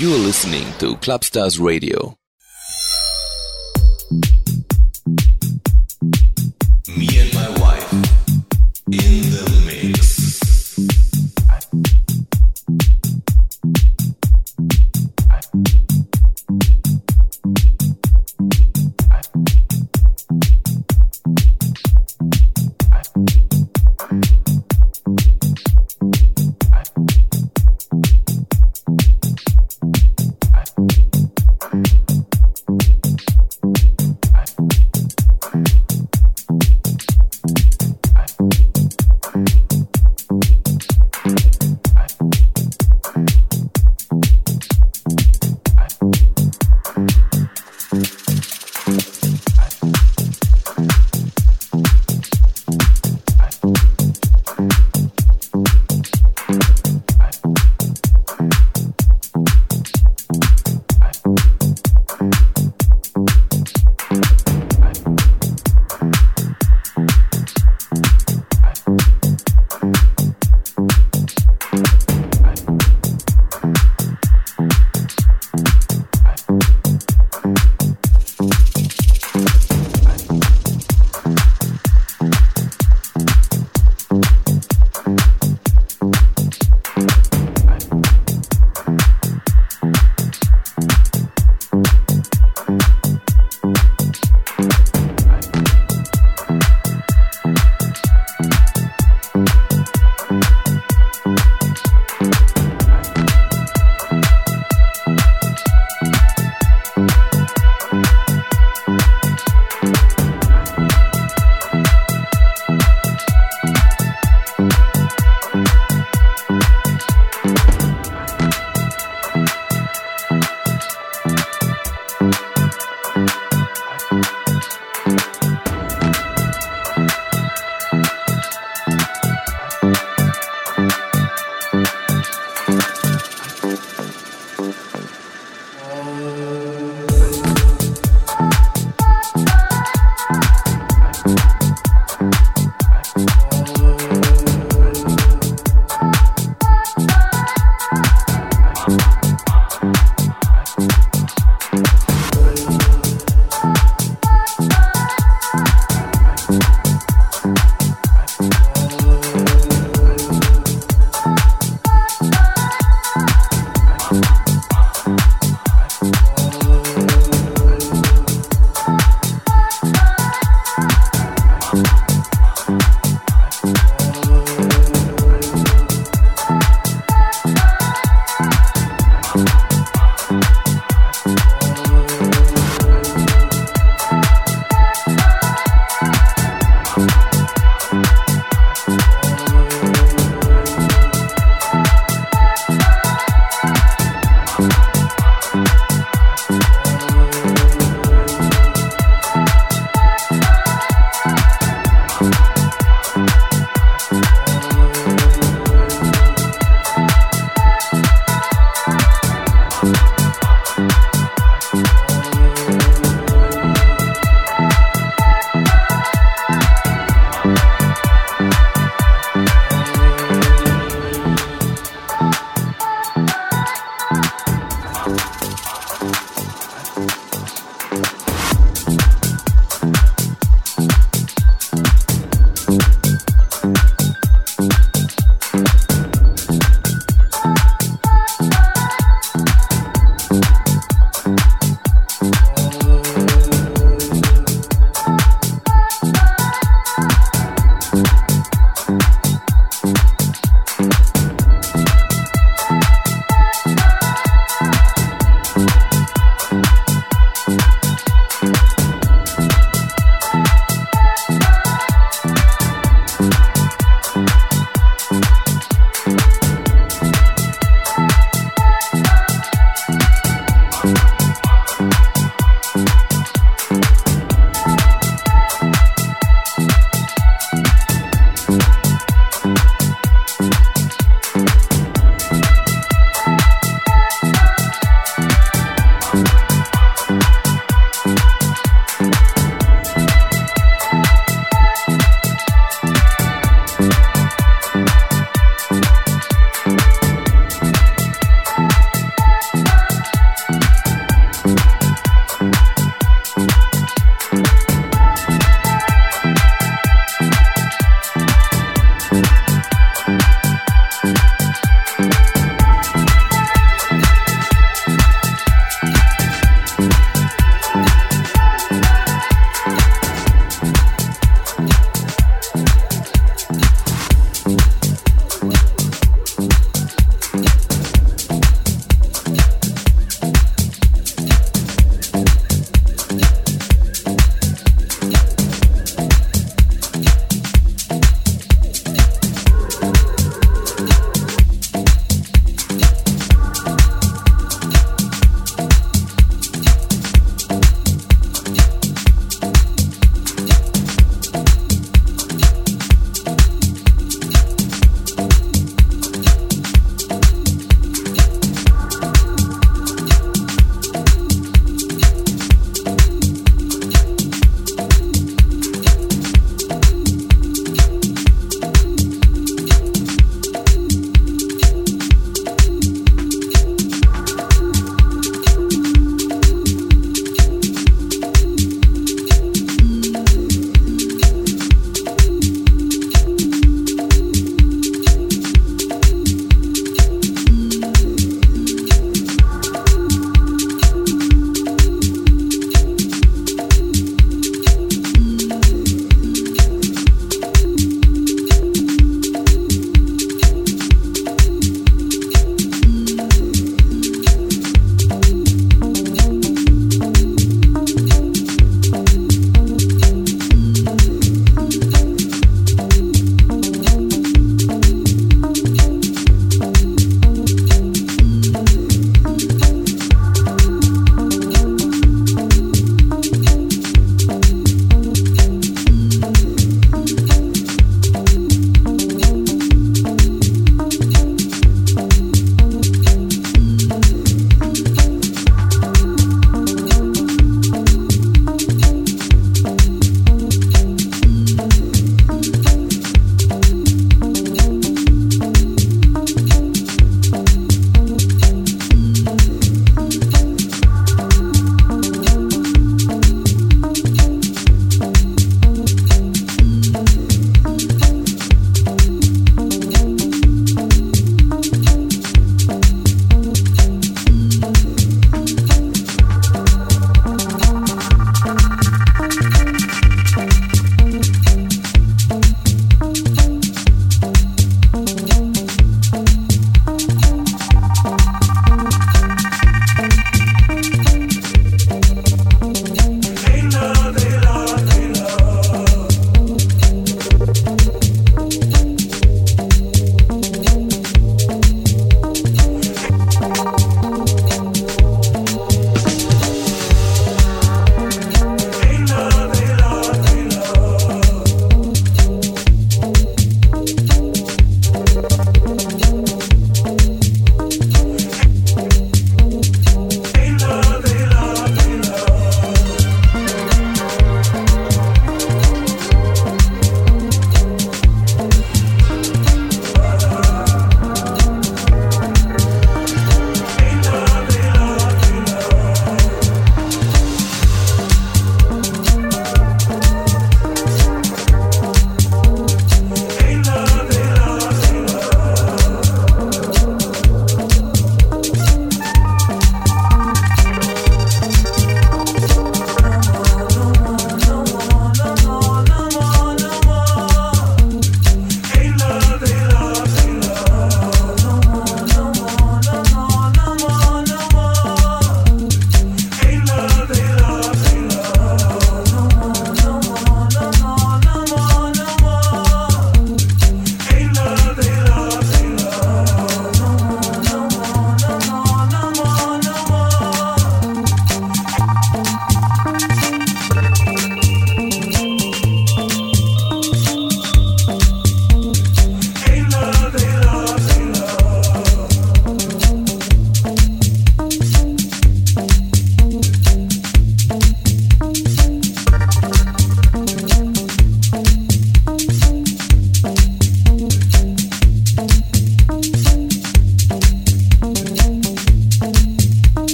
You are listening to Clubstars Radio. Me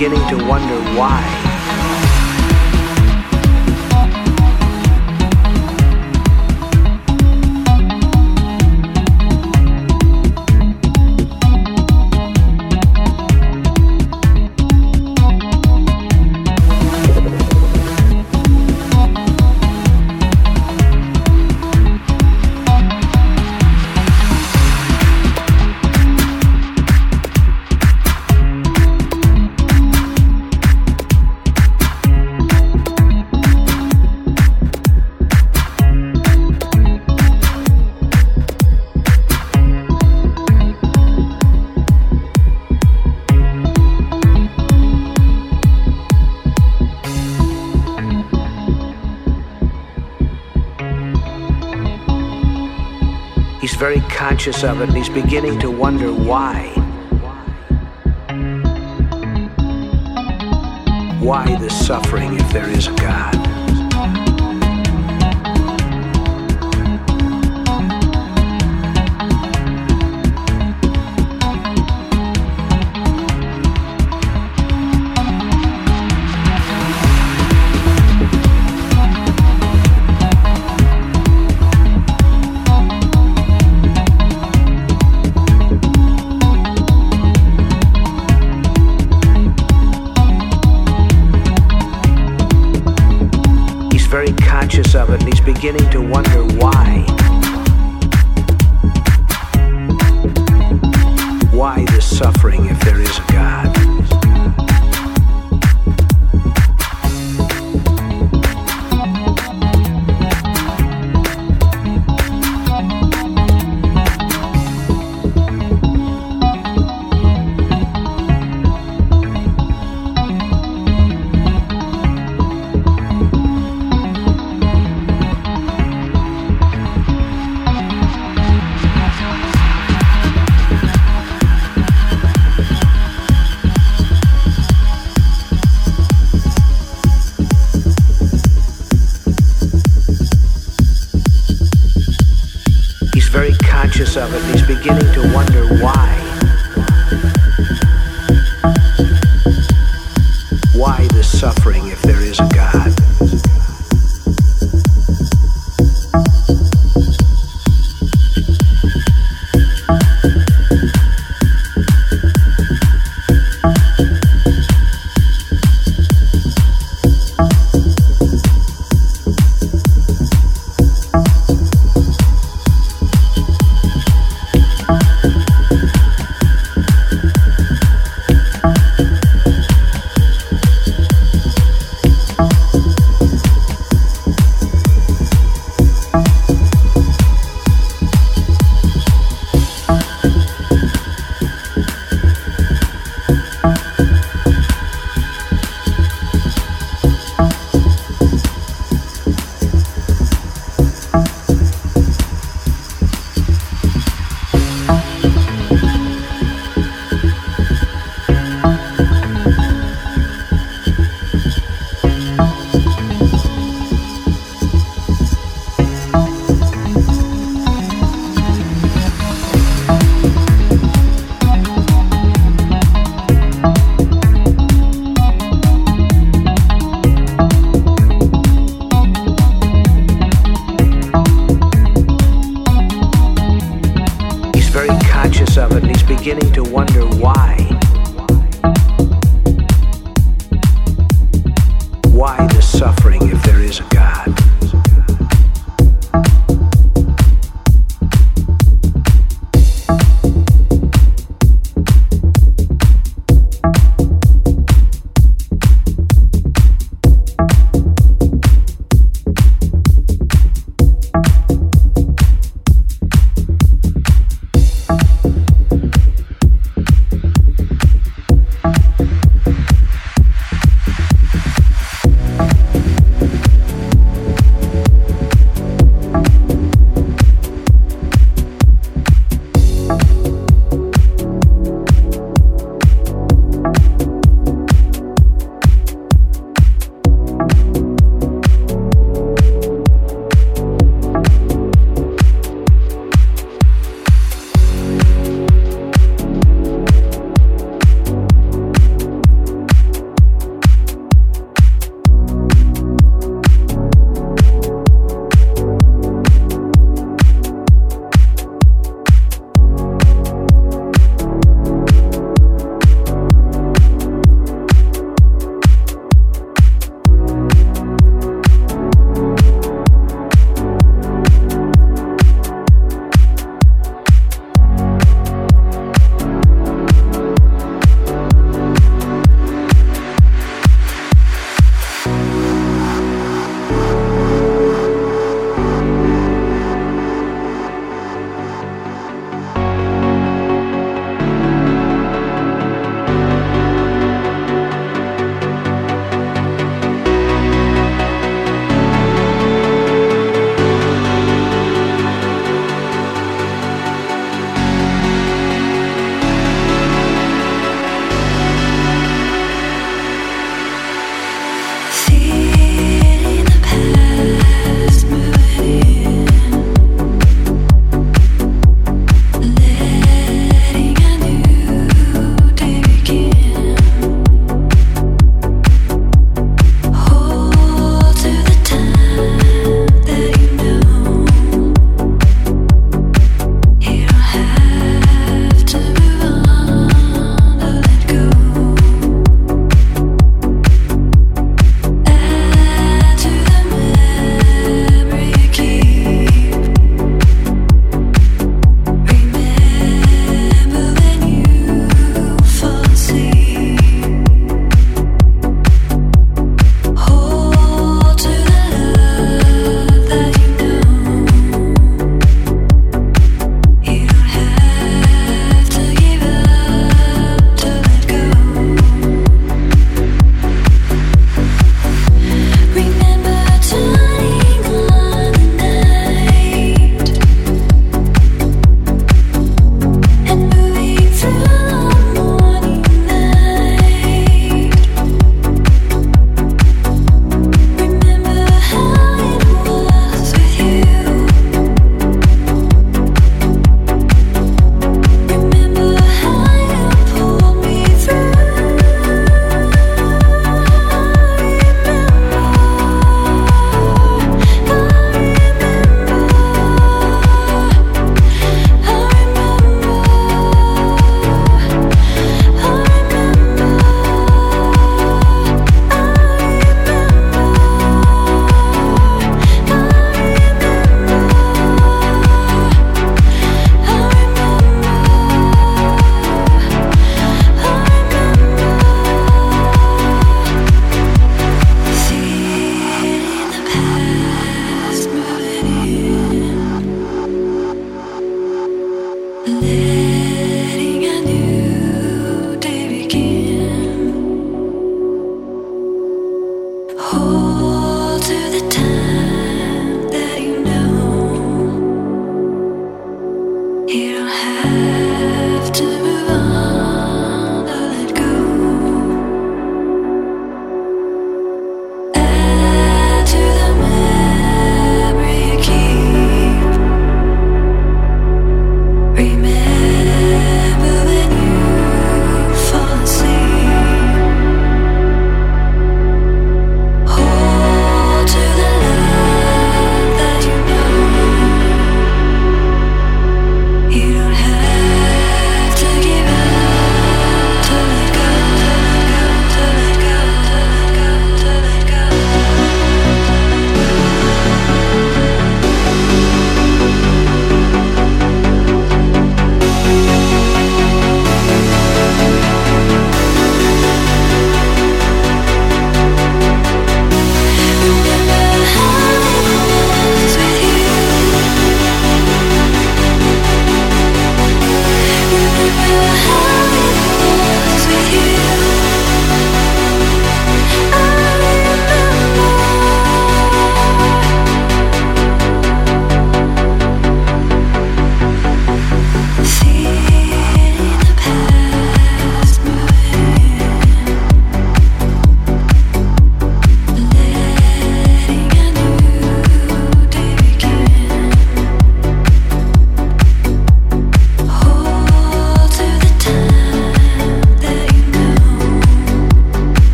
beginning to very conscious of it and he's beginning to wonder why. Why the suffering if there is a God?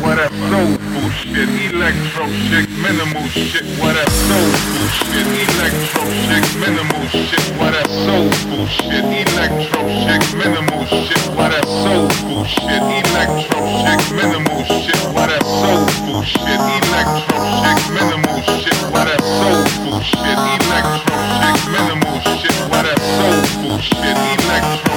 Whatever. Soulful shit, electro shit, minimal shit, whatever. Soulful shit, electro shit, minimal shit, whatever. Soulful shit, electro shit, minimal shit, whatever. Soulful shit, electro shit, minimal shit, whatever. Soulful shit, electro shit, minimal shit, whatever. Soulful shit, electro shit, minimal shit, whatever. Soulful shit, electro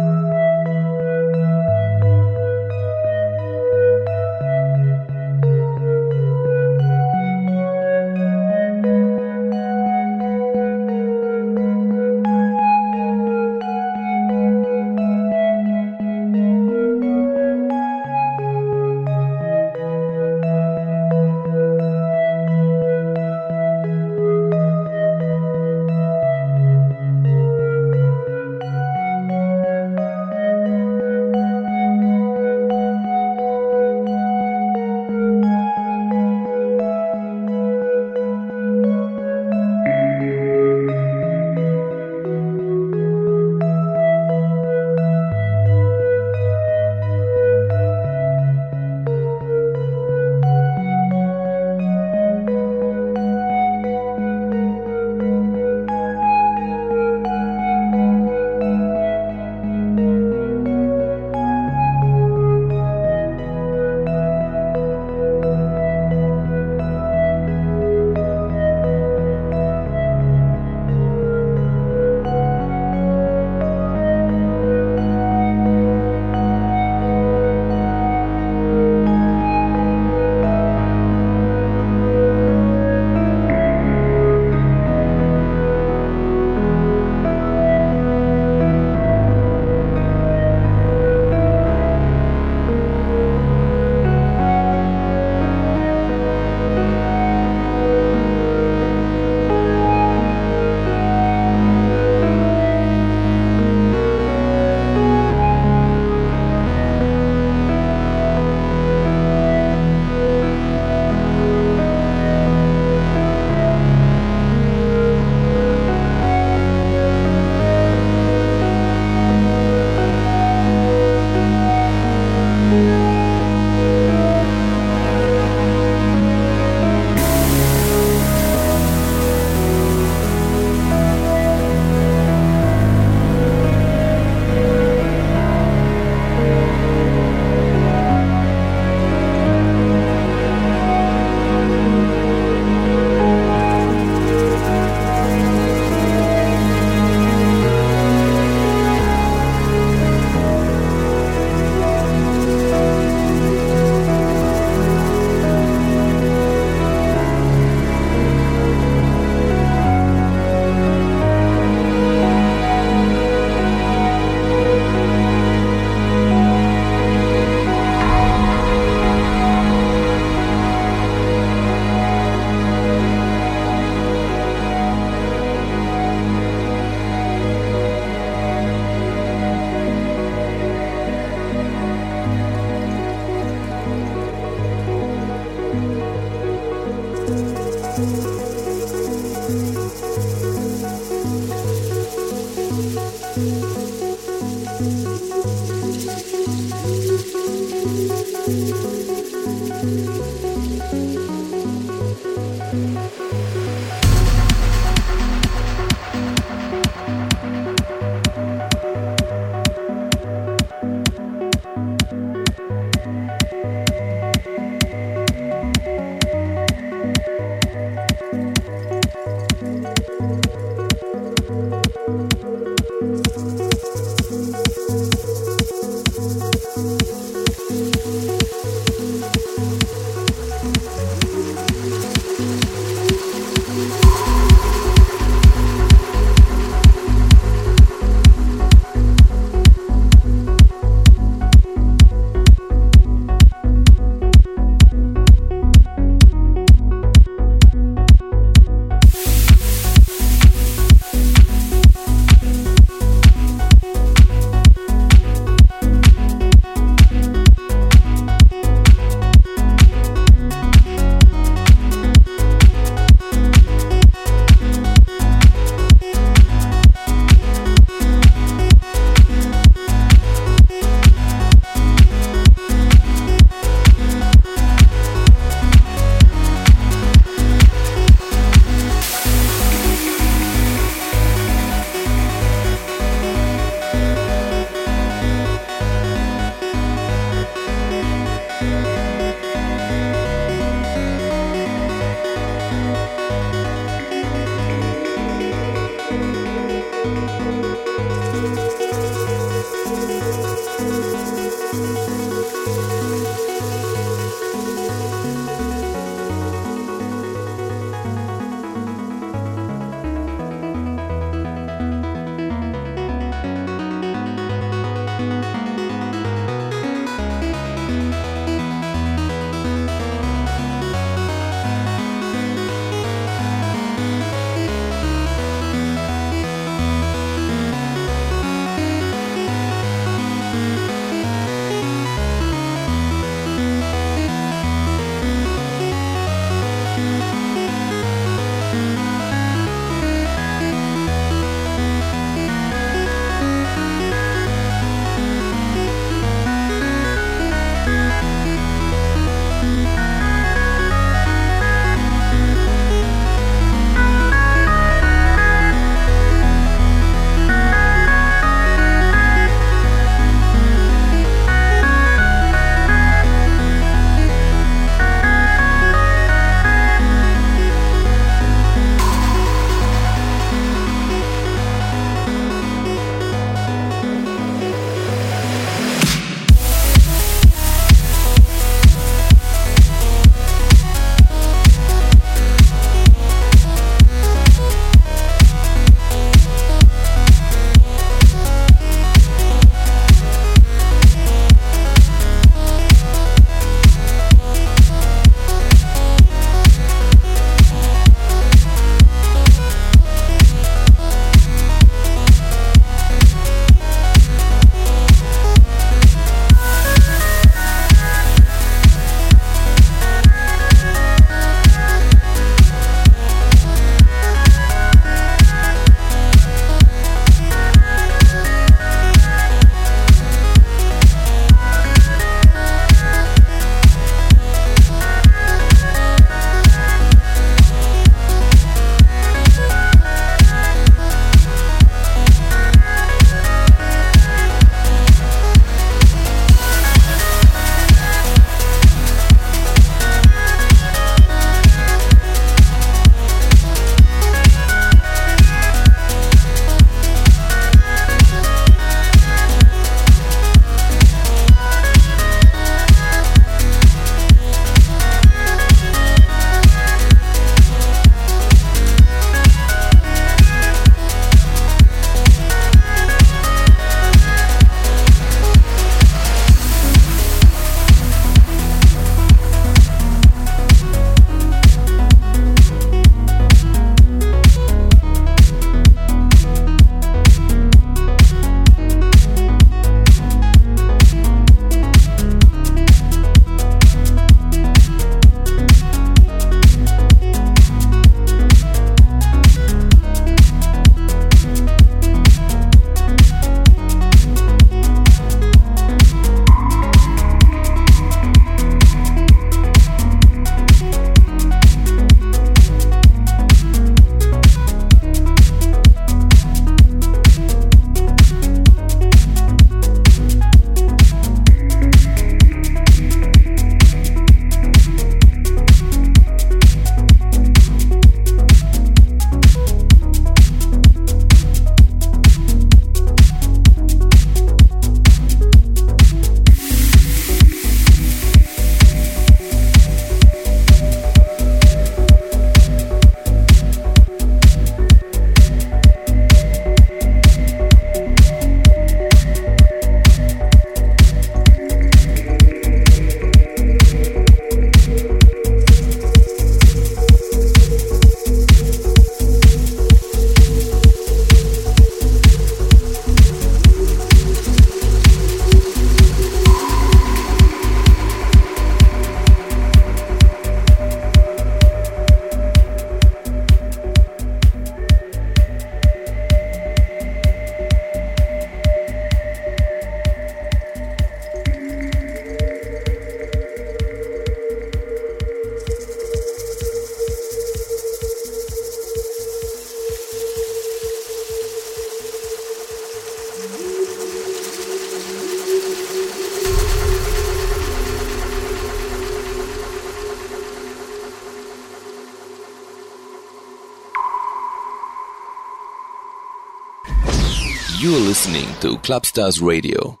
to Clubstars Radio.